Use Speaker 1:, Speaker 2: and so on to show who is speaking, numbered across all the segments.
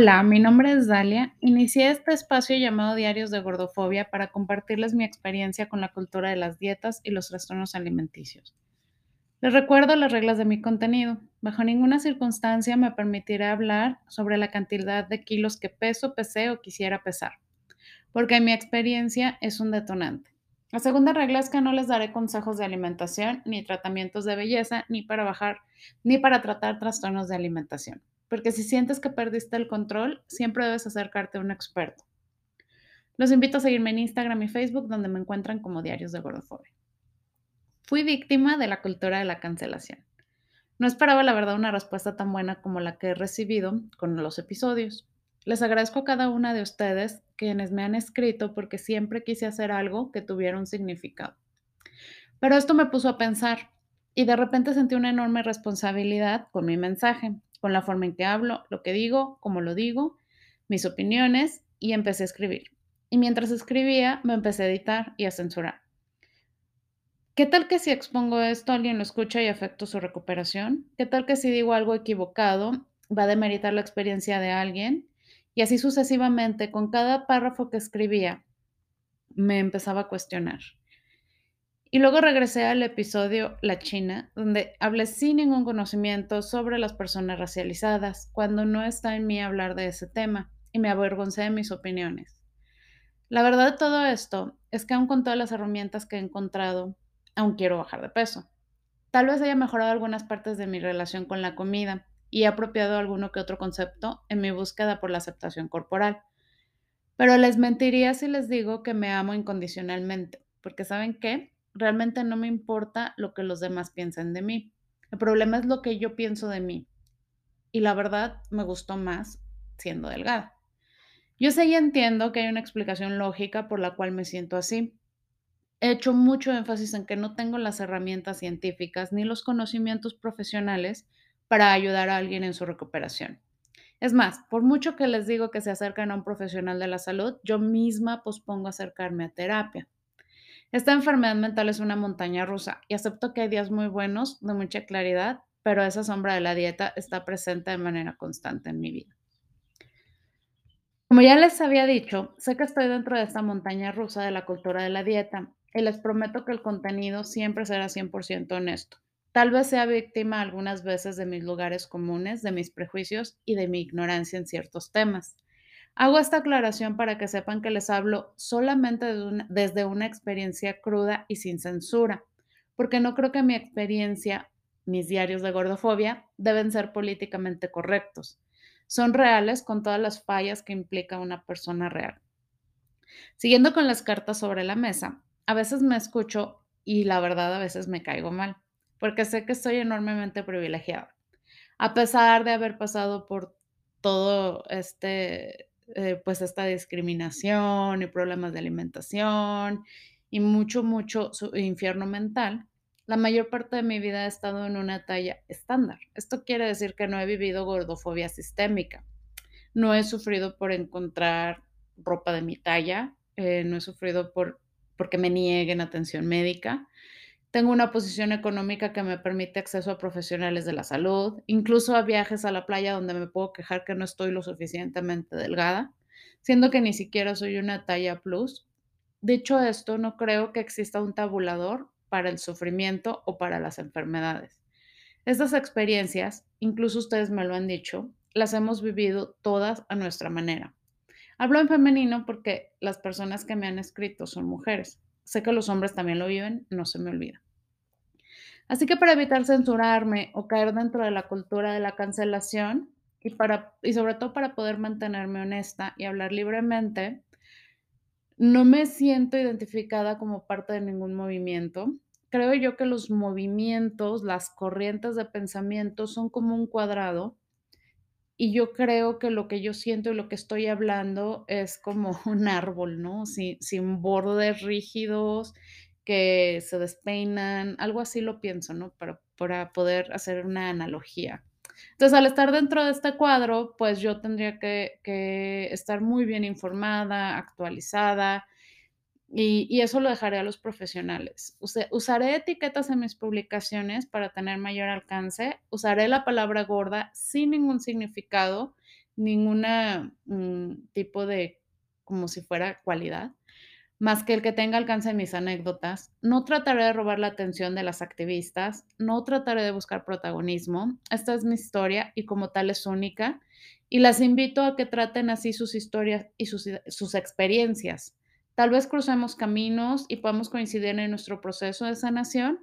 Speaker 1: Hola, mi nombre es Dalia. Inicié este espacio llamado Diarios de Gordofobia para compartirles mi experiencia con la cultura de las dietas y los trastornos alimenticios. Les recuerdo las reglas de mi contenido. Bajo ninguna circunstancia me permitiré hablar sobre la cantidad de kilos que peso, pesé o quisiera pesar, porque mi experiencia es un detonante. La segunda regla es que no les daré consejos de alimentación ni tratamientos de belleza ni para bajar ni para tratar trastornos de alimentación porque si sientes que perdiste el control, siempre debes acercarte a un experto. Los invito a seguirme en Instagram y Facebook, donde me encuentran como Diarios de Gordofobia. Fui víctima de la cultura de la cancelación. No esperaba, la verdad, una respuesta tan buena como la que he recibido con los episodios. Les agradezco a cada una de ustedes quienes me han escrito porque siempre quise hacer algo que tuviera un significado. Pero esto me puso a pensar y de repente sentí una enorme responsabilidad con mi mensaje con la forma en que hablo, lo que digo, cómo lo digo, mis opiniones y empecé a escribir. Y mientras escribía, me empecé a editar y a censurar. ¿Qué tal que si expongo esto, alguien lo escucha y afecto su recuperación? ¿Qué tal que si digo algo equivocado, va a demeritar la experiencia de alguien? Y así sucesivamente, con cada párrafo que escribía, me empezaba a cuestionar. Y luego regresé al episodio La China, donde hablé sin ningún conocimiento sobre las personas racializadas, cuando no está en mí hablar de ese tema, y me avergoncé de mis opiniones. La verdad de todo esto es que aún con todas las herramientas que he encontrado, aún quiero bajar de peso. Tal vez haya mejorado algunas partes de mi relación con la comida y he apropiado alguno que otro concepto en mi búsqueda por la aceptación corporal. Pero les mentiría si les digo que me amo incondicionalmente, porque ¿saben qué? Realmente no me importa lo que los demás piensen de mí. El problema es lo que yo pienso de mí. Y la verdad me gustó más siendo delgada. Yo sé y entiendo que hay una explicación lógica por la cual me siento así. He hecho mucho énfasis en que no tengo las herramientas científicas ni los conocimientos profesionales para ayudar a alguien en su recuperación. Es más, por mucho que les digo que se acerquen a un profesional de la salud, yo misma pospongo acercarme a terapia. Esta enfermedad mental es una montaña rusa y acepto que hay días muy buenos, de mucha claridad, pero esa sombra de la dieta está presente de manera constante en mi vida. Como ya les había dicho, sé que estoy dentro de esta montaña rusa de la cultura de la dieta y les prometo que el contenido siempre será 100% honesto. Tal vez sea víctima algunas veces de mis lugares comunes, de mis prejuicios y de mi ignorancia en ciertos temas. Hago esta aclaración para que sepan que les hablo solamente desde una experiencia cruda y sin censura, porque no creo que mi experiencia, mis diarios de gordofobia, deben ser políticamente correctos. Son reales con todas las fallas que implica una persona real. Siguiendo con las cartas sobre la mesa, a veces me escucho y la verdad a veces me caigo mal, porque sé que estoy enormemente privilegiada. A pesar de haber pasado por todo este eh, pues esta discriminación y problemas de alimentación y mucho, mucho infierno mental, la mayor parte de mi vida he estado en una talla estándar. Esto quiere decir que no he vivido gordofobia sistémica. No he sufrido por encontrar ropa de mi talla, eh, no he sufrido por porque me nieguen atención médica. Tengo una posición económica que me permite acceso a profesionales de la salud, incluso a viajes a la playa donde me puedo quejar que no estoy lo suficientemente delgada, siendo que ni siquiera soy una talla plus. Dicho esto, no creo que exista un tabulador para el sufrimiento o para las enfermedades. Estas experiencias, incluso ustedes me lo han dicho, las hemos vivido todas a nuestra manera. Hablo en femenino porque las personas que me han escrito son mujeres. Sé que los hombres también lo viven, no se me olvida. Así que para evitar censurarme o caer dentro de la cultura de la cancelación y, para, y sobre todo para poder mantenerme honesta y hablar libremente, no me siento identificada como parte de ningún movimiento. Creo yo que los movimientos, las corrientes de pensamiento son como un cuadrado y yo creo que lo que yo siento y lo que estoy hablando es como un árbol, ¿no? Sin, sin bordes rígidos que se despeinan, algo así lo pienso, ¿no? Para, para poder hacer una analogía. Entonces, al estar dentro de este cuadro, pues yo tendría que, que estar muy bien informada, actualizada, y, eso lo dejaré a los profesionales. usaré etiquetas en mis publicaciones para tener mayor alcance. Usaré la palabra gorda sin ningún significado, ninguna, mm, tipo de como si fuera cualidad, más que el que tenga alcance en mis anécdotas. No trataré de robar la atención de las activistas, no trataré de buscar protagonismo. Esta es mi historia y como tal es única, y las invito a que traten así sus historias y sus sus experiencias. Tal vez crucemos caminos y podamos coincidir en nuestro proceso de sanación,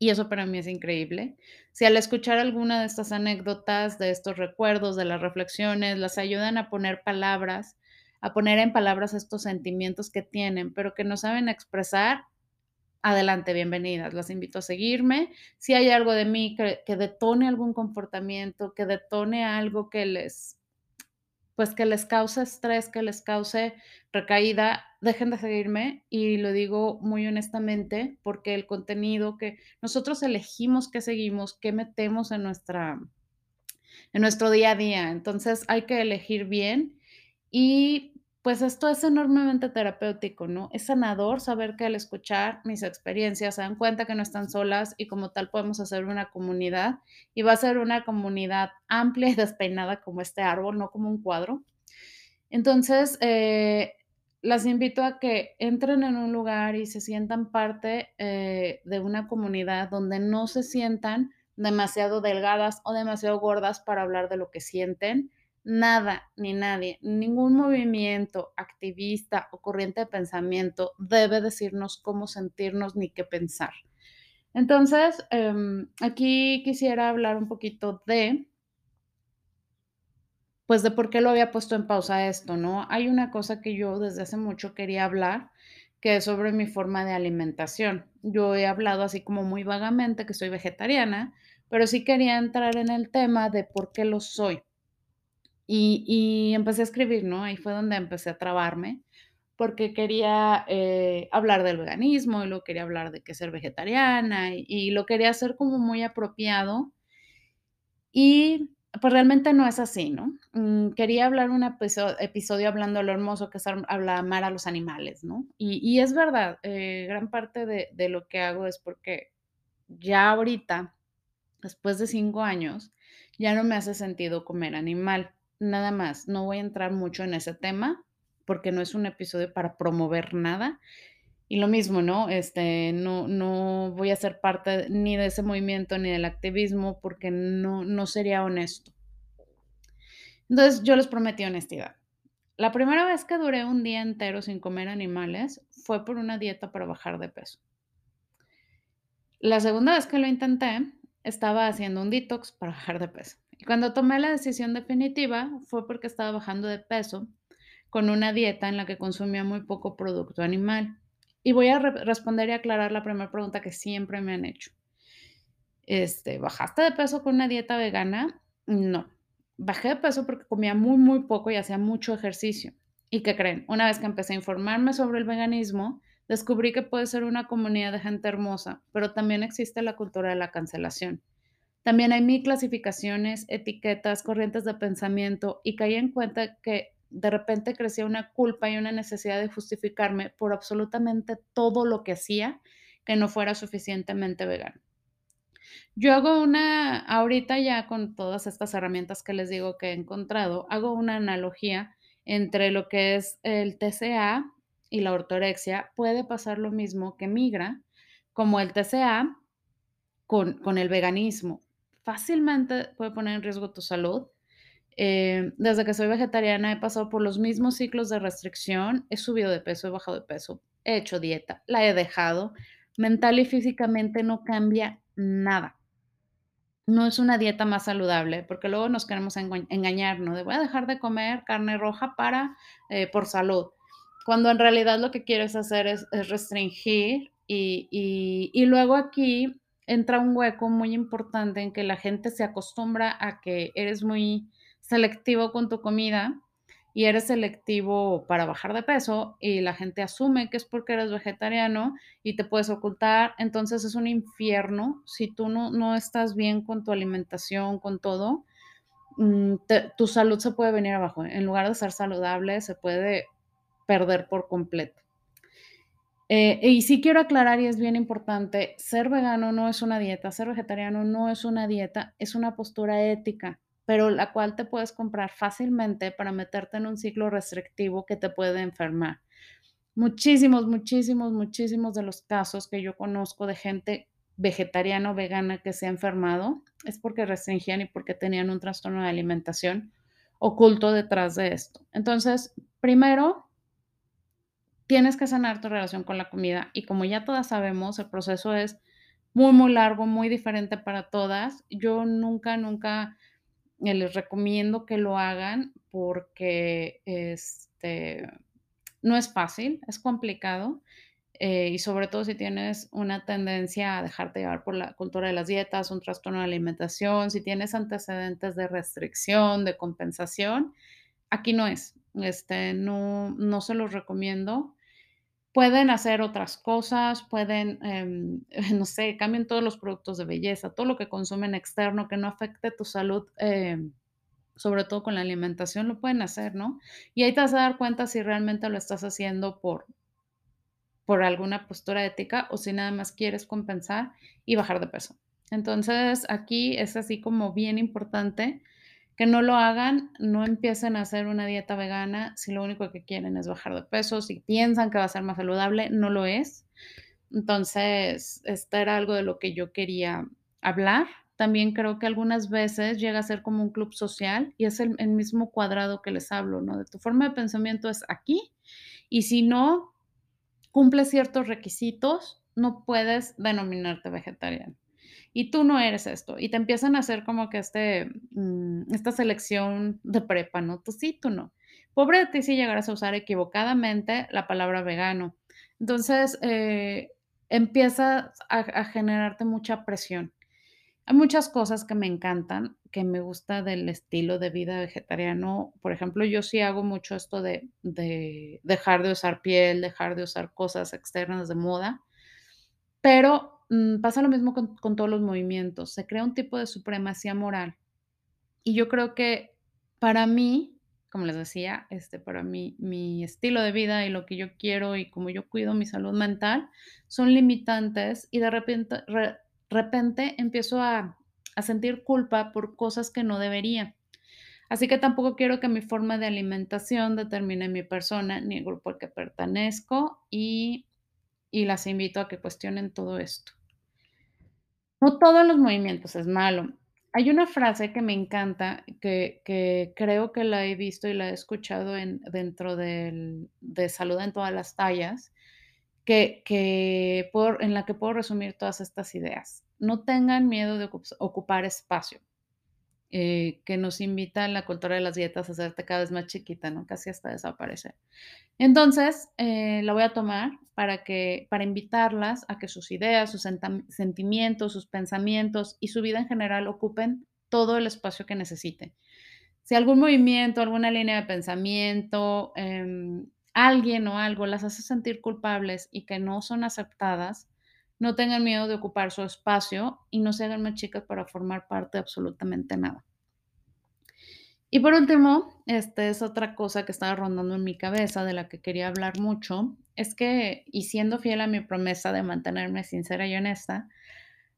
Speaker 1: y eso para mí es increíble. Si al escuchar alguna de estas anécdotas, de estos recuerdos, de las reflexiones, las ayudan a poner palabras, a poner en palabras estos sentimientos que tienen, pero que no saben expresar, adelante, bienvenidas. Las invito a seguirme. Si hay algo de mí que, que detone algún comportamiento, que detone algo que les pues que les cause estrés, que les cause recaída, dejen de seguirme y lo digo muy honestamente porque el contenido que nosotros elegimos que seguimos, que metemos en nuestra en nuestro día a día. Entonces hay que elegir bien y pues esto es enormemente terapéutico, ¿no? Es sanador saber que al escuchar mis experiencias se dan cuenta que no están solas y como tal podemos hacer una comunidad y va a ser una comunidad amplia y despeinada como este árbol, no como un cuadro. Entonces, eh, las invito a que entren en un lugar y se sientan parte eh, de una comunidad donde no se sientan demasiado delgadas o demasiado gordas para hablar de lo que sienten, Nada ni nadie, ningún movimiento activista o corriente de pensamiento debe decirnos cómo sentirnos ni qué pensar. Entonces, em, aquí quisiera hablar un poquito de, pues, de por qué lo había puesto en pausa esto, ¿no? Hay una cosa que yo desde hace mucho quería hablar, que es sobre mi forma de alimentación. Yo he hablado así como muy vagamente que soy vegetariana, pero sí quería entrar en el tema de por qué lo soy. Y y empecé a escribir, ¿no? Ahí fue donde empecé a trabarme, porque quería, eh, hablar del veganismo, y luego quería hablar de que ser vegetariana, y y lo quería hacer como muy apropiado. Y, pues, realmente no es así, ¿no? Mm, quería hablar un episo episodio hablando de lo hermoso que es am habla amar a los animales, ¿no? Y y es verdad, eh, gran parte de de lo que hago es porque ya ahorita, después de 5 años, ya no me hace sentido comer animal. Nada más, no voy a entrar mucho en ese tema, porque no es un episodio para promover nada. Y lo mismo, ¿no? Este, no no voy a ser parte ni de ese movimiento ni del activismo, porque no no sería honesto. Entonces, yo les prometí honestidad. La primera vez que duré un día entero sin comer animales fue por una dieta para bajar de peso. La segunda vez que lo intenté, estaba haciendo un detox para bajar de peso. Y cuando tomé la decisión definitiva fue porque estaba bajando de peso con una dieta en la que consumía muy poco producto animal. Y voy a re responder y aclarar la primera pregunta que siempre me han hecho. Este, ¿bajaste de peso con una dieta vegana? No. Bajé de peso porque comía muy, muy poco y hacía mucho ejercicio. ¿Y qué creen? Una vez que empecé a informarme sobre el veganismo, descubrí que puede ser una comunidad de gente hermosa, pero también existe la cultura de la cancelación. También hay mil clasificaciones, etiquetas, corrientes de pensamiento y caí en cuenta que de repente crecía una culpa y una necesidad de justificarme por absolutamente todo lo que hacía que no fuera suficientemente vegano. Yo hago una, ahorita ya con todas estas herramientas que les digo que he encontrado, hago una analogía entre lo que es el TCA y la ortorexia. Puede pasar lo mismo que migra, como el TCA con, con el veganismo fácilmente puede poner en riesgo tu salud. Eh, desde que soy vegetariana he pasado por los mismos ciclos de restricción, he subido de peso, he bajado de peso, he hecho dieta, la he dejado. Mental y físicamente no cambia nada. No es una dieta más saludable, porque luego nos queremos engañar, ¿no? De voy a dejar de comer carne roja para, eh, por salud, cuando en realidad lo que quieres hacer es, es restringir y, y, y luego aquí entra un hueco muy importante en que la gente se acostumbra a que eres muy selectivo con tu comida y eres selectivo para bajar de peso y la gente asume que es porque eres vegetariano y te puedes ocultar, entonces es un infierno. Si tú no, no estás bien con tu alimentación, con todo, mm, tu salud se puede venir abajo, en lugar de ser saludable se puede perder por completo. Eh, y sí quiero aclarar, y es bien importante, ser vegano no es una dieta, ser vegetariano no es una dieta, es una postura ética, pero la cual te puedes comprar fácilmente para meterte en un ciclo restrictivo que te puede enfermar. Muchísimos, muchísimos, muchísimos de los casos que yo conozco de gente vegetariana o vegana que se ha enfermado es porque restringían y porque tenían un trastorno de alimentación oculto detrás de esto. Entonces, primero, tienes que sanar tu relación con la comida y como ya todas sabemos, el proceso es muy, muy largo, muy diferente para todas. Yo nunca, nunca eh, les recomiendo que lo hagan porque este, no es fácil, es complicado. Eh, y sobre todo si tienes una tendencia a dejarte llevar por la cultura de las dietas, un trastorno de alimentación, si tienes antecedentes de restricción, de compensación, aquí no es. Este, no, no se los recomiendo. Pueden hacer otras cosas, pueden, em, no sé, cambien todos los productos de belleza, todo lo que consumen externo que no afecte tu salud, em, sobre todo con la alimentación, lo pueden hacer, ¿no? Y ahí te vas a dar cuenta si realmente lo estás haciendo por, por alguna postura ética o si nada más quieres compensar y bajar de peso. Entonces, aquí es así como bien importante que no lo hagan, no empiecen a hacer una dieta vegana si lo único que quieren es bajar de peso, si piensan que va a ser más saludable, no lo es. Entonces, esto era algo de lo que yo quería hablar. También creo que algunas veces llega a ser como un club social y es el, el mismo cuadrado que les hablo, ¿no? De tu forma de pensamiento es aquí y si no cumple ciertos requisitos, no puedes denominarte vegetariano y tú no eres esto. Y te empiezan a hacer como que este, mm, esta selección de prepa, ¿no? Tú sí, tú no. Pobre de ti si llegarás a usar equivocadamente la palabra vegano. Entonces, eh, empiezas a, a generarte mucha presión. Hay muchas cosas que me encantan, que me gusta del estilo de vida vegetariano. Por ejemplo, yo sí hago mucho esto de, de dejar de usar piel, dejar de usar cosas externas de moda, pero Mm, pasa lo mismo con, todos los movimientos. Se crea un tipo de supremacía moral. Y yo creo que para mí, como les decía, este, para mí, mi estilo de vida y lo que yo quiero y como yo cuido mi salud mental son limitantes y de repente, re- repente empiezo a, a sentir culpa por cosas que no debería. Así que tampoco quiero que mi forma de alimentación determine mi persona ni el grupo al que pertenezco y, y las invito a que cuestionen todo esto. No todos los movimientos es malo. Hay una frase que me encanta, que que creo que la he visto y la he escuchado en dentro del de Salud en todas las tallas, que que puedo en la que puedo resumir todas estas ideas. No tengan miedo de ocupar espacio eh, que nos invita la cultura de las dietas a hacerte cada vez más chiquita, ¿no? Casi hasta desaparecer. Entonces, eh, la voy a tomar para que, para invitarlas a que sus ideas, sus sentimientos, sus pensamientos y su vida en general ocupen todo el espacio que necesite. Si algún movimiento, alguna línea de pensamiento, em, alguien o algo las hace sentir culpables y que no son aceptadas, no tengan miedo de ocupar su espacio y no se hagan más chicas para formar parte de absolutamente nada. Y por último, este es otra cosa que estaba rondando en mi cabeza, de la que quería hablar mucho, es que, y siendo fiel a mi promesa de mantenerme sincera y honesta,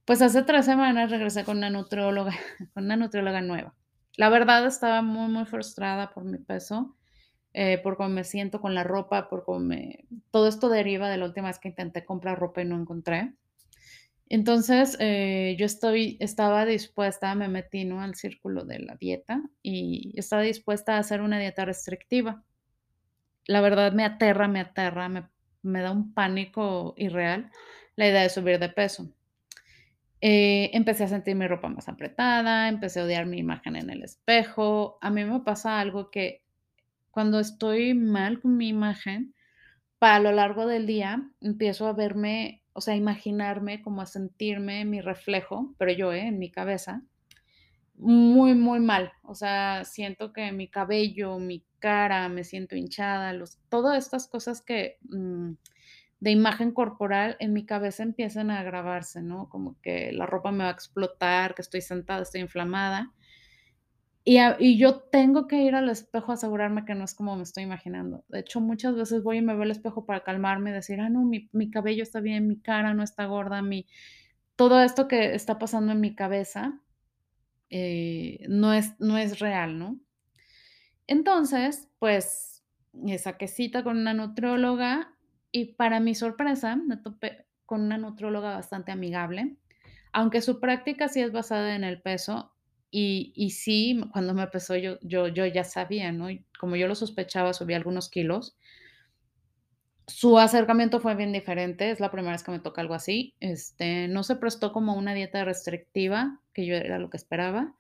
Speaker 1: pues hace tres semanas regresé con una nutrióloga, con una nutrióloga nueva. La verdad estaba muy, muy frustrada por mi peso, eh, por cómo me siento con la ropa, por cómo. Todo esto deriva de la última vez que intenté comprar ropa y no encontré. Entonces, eh, yo estaba dispuesta, me metí, ¿no?, al círculo de la dieta y estaba dispuesta a hacer una dieta restrictiva. La verdad me aterra, me aterra, me me da un pánico irreal la idea de subir de peso. Eh, empecé a sentir mi ropa más apretada, empecé a odiar mi imagen en el espejo. A mí me pasa algo que cuando estoy mal con mi imagen, para lo largo del día empiezo a verme, o sea, imaginarme, como a sentirme mi reflejo, pero yo, ¿eh? En mi cabeza, muy, muy mal. O sea, siento que mi cabello, mi cara, me siento hinchada, los, todas estas cosas que mm, de imagen corporal en mi cabeza empiezan a grabarse, ¿no? Como que la ropa me va a explotar, que estoy sentada, estoy inflamada. Y, yo tengo que ir al espejo a asegurarme que no es como me estoy imaginando. De hecho, muchas veces voy y me veo al espejo para calmarme decir, ah, no, mi, cabello está bien, mi cara no está gorda, mi, todo esto que está pasando en mi cabeza eh, no es no es real, ¿no? Entonces, pues, saqué cita con una nutrióloga y para mi sorpresa me topé con una nutrióloga bastante amigable, aunque su práctica sí es basada en el peso y y sí, cuando me pesó yo yo ya sabía, ¿no? Como yo lo sospechaba, subí algunos kilos. Su acercamiento fue bien diferente, es la primera vez que me toca algo así, este, no se prestó como una dieta restrictiva, que yo era lo que esperaba.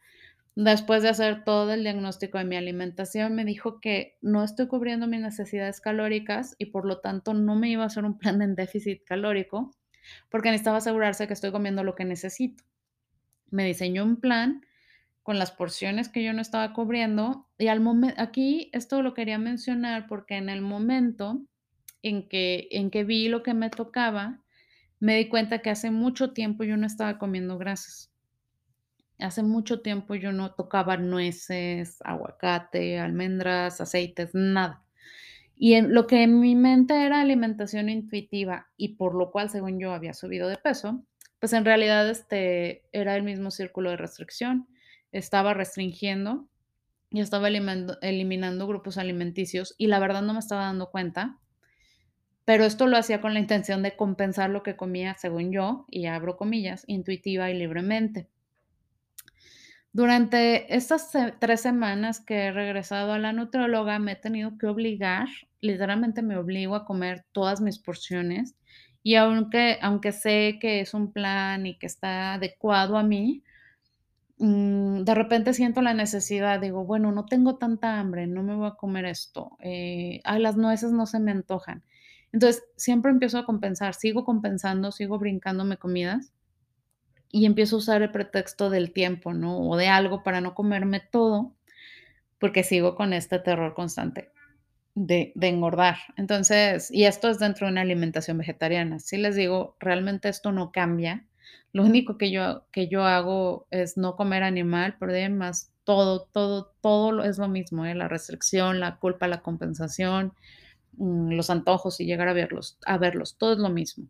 Speaker 1: Después de hacer todo el diagnóstico de mi alimentación, me dijo que no estoy cubriendo mis necesidades calóricas y, por lo tanto, no me iba a hacer un plan en déficit calórico, porque necesitaba asegurarse que estoy comiendo lo que necesito. Me diseñó un plan con las porciones que yo no estaba cubriendo y al momen aquí esto lo quería mencionar porque en el momento en que en que vi lo que me tocaba, me di cuenta que hace mucho tiempo yo no estaba comiendo grasas. Hace mucho tiempo yo no tocaba nueces, aguacate, almendras, aceites, nada. Y en lo que en mi mente era alimentación intuitiva y por lo cual, según yo, había subido de peso, pues en realidad, este, era el mismo círculo de restricción. Estaba restringiendo y estaba eliminando grupos alimenticios y la verdad no me estaba dando cuenta. Pero esto lo hacía con la intención de compensar lo que comía, según yo, y abro comillas, intuitiva y libremente. Durante estas 3 semanas que he regresado a la nutrióloga, me he tenido que obligar, literalmente me obligo a comer todas mis porciones, y aunque aunque sé que es un plan y que está adecuado a mí, de repente siento la necesidad, digo: "Bueno, no tengo tanta hambre, no me voy a comer esto, eh, las nueces no se me antojan". Entonces, siempre empiezo a compensar, sigo compensando, sigo brincándome comidas y empiezo a usar el pretexto del tiempo, ¿no? O de algo para no comerme todo, porque sigo con este terror constante de engordar. Entonces y esto es dentro de una alimentación vegetariana. Sí les digo, realmente esto no cambia. Lo único que yo que yo hago es no comer animal, pero de ahí en más todo, todo, todo es lo mismo, ¿eh? La restricción, la culpa, la compensación, mm, los antojos y llegar a verlos a verlos, todo es lo mismo.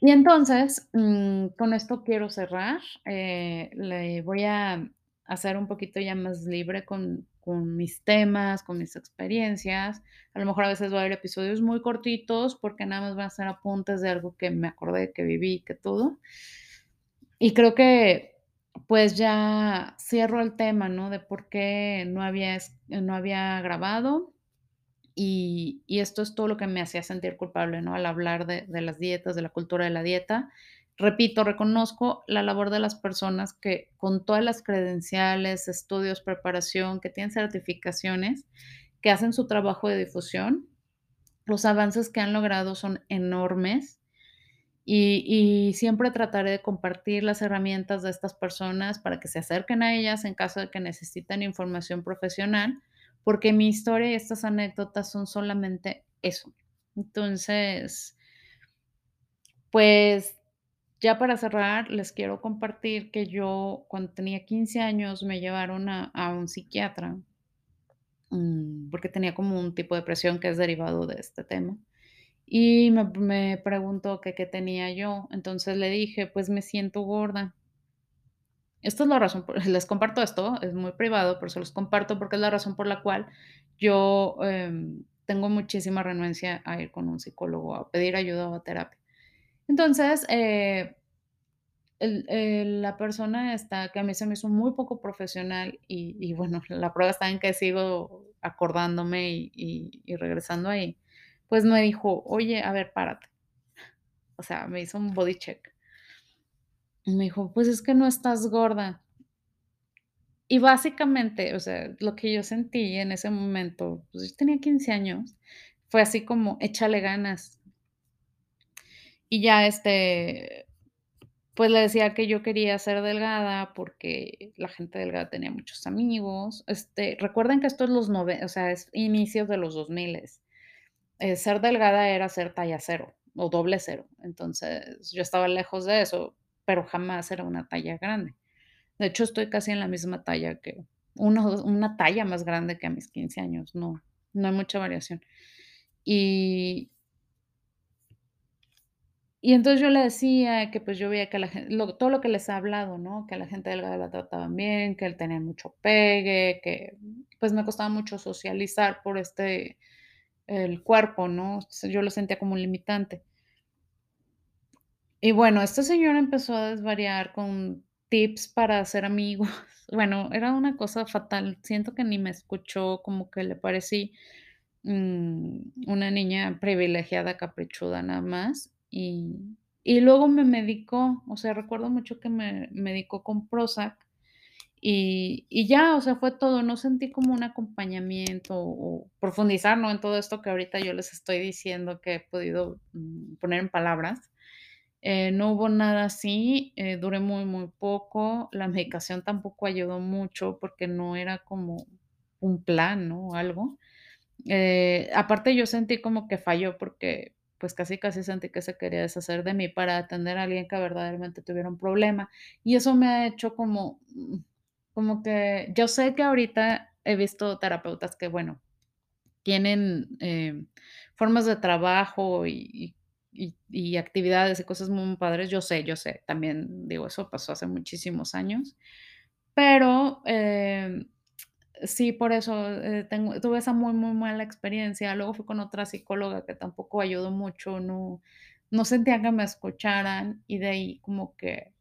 Speaker 1: Y entonces, mm, con esto quiero cerrar, eh, le voy a hacer un poquito ya más libre con con mis temas, con mis experiencias. A lo mejor a veces va a haber episodios muy cortitos, porque nada más van a ser apuntes de algo que me acordé, que viví, que todo. Y creo que, pues, ya cierro el tema, ¿no? De por qué no había no había grabado, y y esto es todo lo que me hacía sentir culpable, ¿no? Al hablar de de las dietas, de la cultura de la dieta. Repito, reconozco la labor de las personas que con todas las credenciales, estudios, preparación, que tienen certificaciones, que hacen su trabajo de difusión. Los avances que han logrado son enormes, y siempre trataré de compartir las herramientas de estas personas para que se acerquen a ellas en caso de que necesiten información profesional, porque mi historia y estas anécdotas son solamente eso. Entonces pues, ya para cerrar, les quiero compartir que yo, cuando tenía 15 años, me llevaron a un psiquiatra mm, porque tenía como un tipo de depresión que es derivado de este tema. Y me preguntó qué tenía yo. Entonces le dije: "Pues me siento gorda". Esta es la razón por les comparto esto, es muy privado, pero se los comparto porque es la razón por la cual yo, em, tengo muchísima renuencia a ir con un psicólogo, a pedir ayuda o a terapia. Entonces, eh el la persona esta, que a mí se me hizo muy poco profesional y y bueno, la prueba está en que sigo acordándome y y y regresando ahí, pues me dijo: "Oye, a ver, párate". O sea, me hizo un body check. Y me dijo: "Pues es que no estás gorda". Y básicamente, o sea, lo que yo sentí en ese momento, pues yo tenía 15 años, fue así como: "Échale ganas". Y ya, este, pues le decía que yo quería ser delgada porque la gente delgada tenía muchos amigos. Este, recuerden que esto es los nove o sea, es inicios de los 2000. Eh, ser delgada era ser talla 0 o doble 0. Entonces, yo estaba lejos de eso, pero jamás era una talla grande. De hecho, estoy casi en la misma talla que una una talla más grande que a mis 15 años, no no hay mucha variación. Y Y entonces yo le decía que, pues, yo veía que la gen lo todo lo que les he hablado, ¿no? Que a la gente delgada la trataban bien, que él tenía mucho pegue, que, pues, me costaba mucho socializar por este el cuerpo, ¿no? Yo lo sentía como un limitante. Y bueno, este señor empezó a desvariar con tips para hacer amigos. Bueno, era una cosa fatal. Siento que ni me escuchó, como que le parecí, mm, una niña privilegiada, caprichuda, nada más. Y y luego me medicó, o sea, recuerdo mucho que me medicó con Prozac, y y ya, o sea, fue todo. No sentí como un acompañamiento o profundizar, ¿no? En todo esto que ahorita yo les estoy diciendo que he podido, mm, poner en palabras. Eh, no hubo nada así, eh, duré muy, muy poco. La medicación tampoco ayudó mucho porque no era como un plan, ¿no? O algo. Eh, aparte, yo sentí como que falló porque, pues, casi, casi sentí que se quería deshacer de mí para atender a alguien que verdaderamente tuviera un problema. Y eso me ha hecho como, mm, como que yo sé que ahorita he visto terapeutas que, bueno, tienen, eh, formas de trabajo y y actividades y cosas muy padres. Yo sé, yo sé, también, digo, eso pasó hace muchísimos años, pero, em, sí, por eso, eh, tengo tuve esa muy, muy mala experiencia. Luego fui con otra psicóloga que tampoco ayudó mucho, no no sentía que me escucharan, y de ahí como que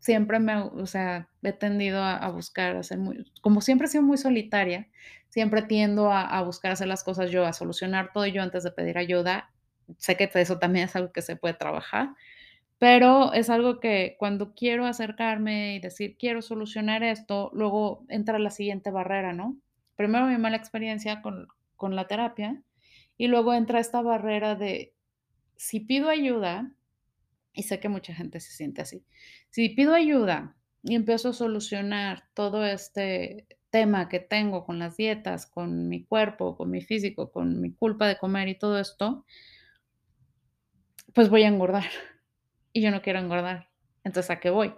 Speaker 1: siempre me o sea, he tendido a a buscar hacer muy como siempre he sido muy solitaria, siempre tiendo a a buscar hacer las cosas yo, a solucionar todo yo antes de pedir ayuda. Sé que eso también es algo que se puede trabajar, pero es algo que cuando quiero acercarme y decir: "Quiero solucionar esto", luego entra la siguiente barrera, ¿no? Primero mi mala experiencia con con la terapia, y luego entra esta barrera de, si pido ayuda, y sé que mucha gente se siente así, si pido ayuda y empiezo a solucionar todo este tema que tengo con las dietas, con mi cuerpo, con mi físico, con mi culpa de comer y todo esto pues voy a engordar, y yo no quiero engordar. Entonces, ¿a qué voy?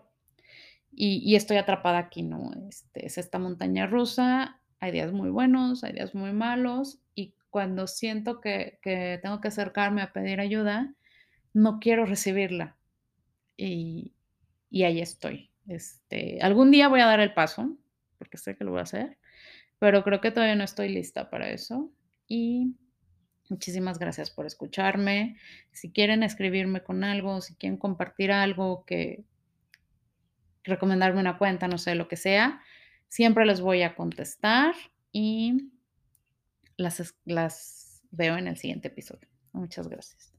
Speaker 1: Y estoy atrapada aquí, ¿no? Este, es esta montaña rusa, hay días muy buenos, hay días muy malos, y cuando siento que que tengo que acercarme a pedir ayuda, no quiero recibirla. Y y ahí estoy. Este, algún día voy a dar el paso, porque sé que lo voy a hacer, pero creo que todavía no estoy lista para eso. Y muchísimas gracias por escucharme. Si quieren escribirme con algo, si quieren compartir algo que recomendarme una cuenta, no sé, lo que sea, siempre les voy a contestar, y las las veo en el siguiente episodio. Muchas gracias.